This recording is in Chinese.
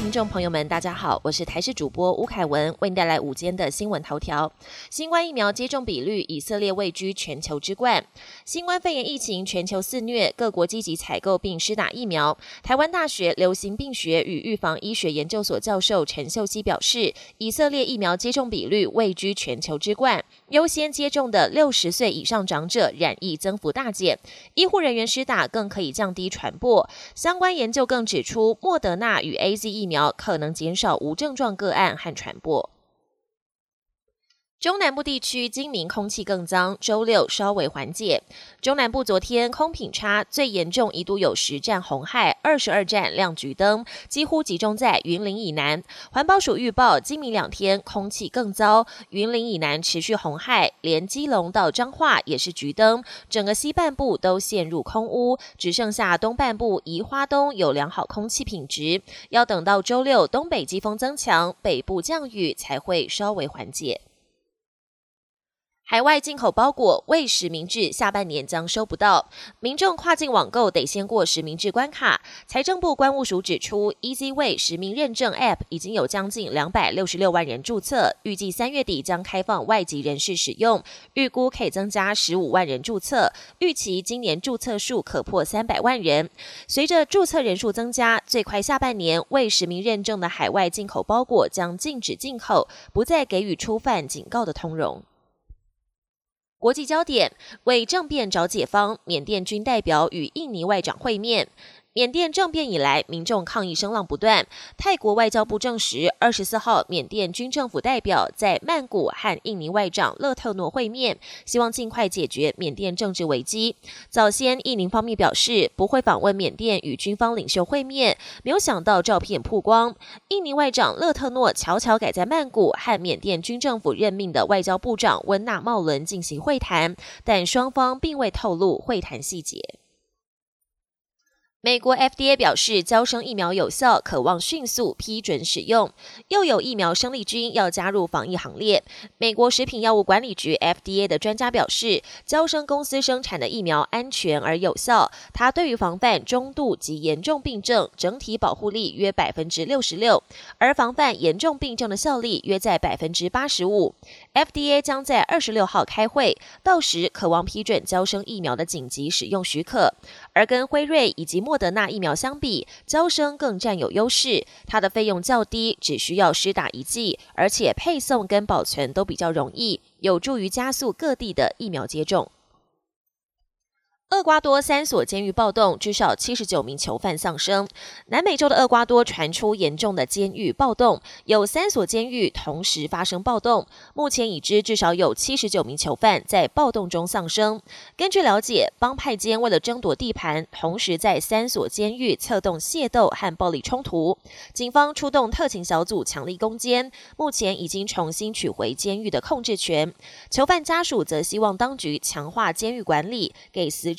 听众朋友们，大家好，我是台视主播吴凯文，为您带来午间的新闻头条。新冠疫苗接种比率，以色列位居全球之冠。新冠肺炎疫情全球肆虐，各国积极采购并施打疫苗。台湾大学流行病学与预防医学研究所教授陈秀熙表示，以色列疫苗接种比率位居全球之冠，优先接种的六十岁以上长者染疫增幅大减，医护人员施打更可以降低传播。相关研究更指出，莫德纳与 A Z 疫苗苗可能减少无症状个案和传播。中南部地区今明空气更脏，周六稍微缓解。中南部昨天空品差最严重，一度有十站红害，二十二站亮橘灯，几乎集中在云林以南。环保署预报，今明两天空气更糟，云林以南持续红害，连基隆到彰化也是橘灯，整个西半部都陷入空污，只剩下东半部宜花东有良好空气品质。要等到周六东北季风增强，北部降雨才会稍微缓解。海外进口包裹未实名制，下半年将收不到。民众跨境网购得先过实名制关卡。财政部关务署指出，EasyWay 实名认证 App 已经有将近两百六十六万人注册，预计三月底将开放外籍人士使用，预估可以增加十五万人注册，预期今年注册数可破三百万人。随着注册人数增加，最快下半年未实名认证的海外进口包裹将禁止进口，不再给予初犯警告的通融。国际焦点为政变找解方，缅甸军代表与印尼外长会面。缅甸政变以来，民众抗议声浪不断。泰国外交部证实，二十四号，缅甸军政府代表在曼谷和印尼外长勒特诺会面，希望尽快解决缅甸政治危机。早先，印尼方面表示不会访问缅甸与军方领袖会面，没有想到照片曝光，印尼外长勒特诺悄悄改在曼谷和缅甸军政府任命的外交部长温纳茂伦进行会谈，但双方并未透露会谈细节。美国 FDA 表示，交生疫苗有效，渴望迅速批准使用。又有疫苗生力军要加入防疫行列。美国食品药物管理局 FDA 的专家表示，交生公司生产的疫苗安全而有效，它对于防范中度及严重病症整体保护力约百分之六十六，而防范严重病症的效力约在百分之八十五。FDA 将在二十六号开会，到时渴望批准交生疫苗的紧急使用许可。而跟辉瑞以及莫德纳疫苗相比，交生更占有优势。它的费用较低，只需要施打一剂，而且配送跟保存都比较容易，有助于加速各地的疫苗接种。厄瓜多三所监狱暴动，至少七十九名囚犯丧生。南美洲的厄瓜多传出严重的监狱暴动，有三所监狱同时发生暴动。目前已知至少有七十九名囚犯在暴动中丧生。根据了解，帮派间为了争夺地盘，同时在三所监狱策动械斗和暴力冲突。警方出动特勤小组强力攻坚，目前已经重新取回监狱的控制权。囚犯家属则希望当局强化监狱管理，给死。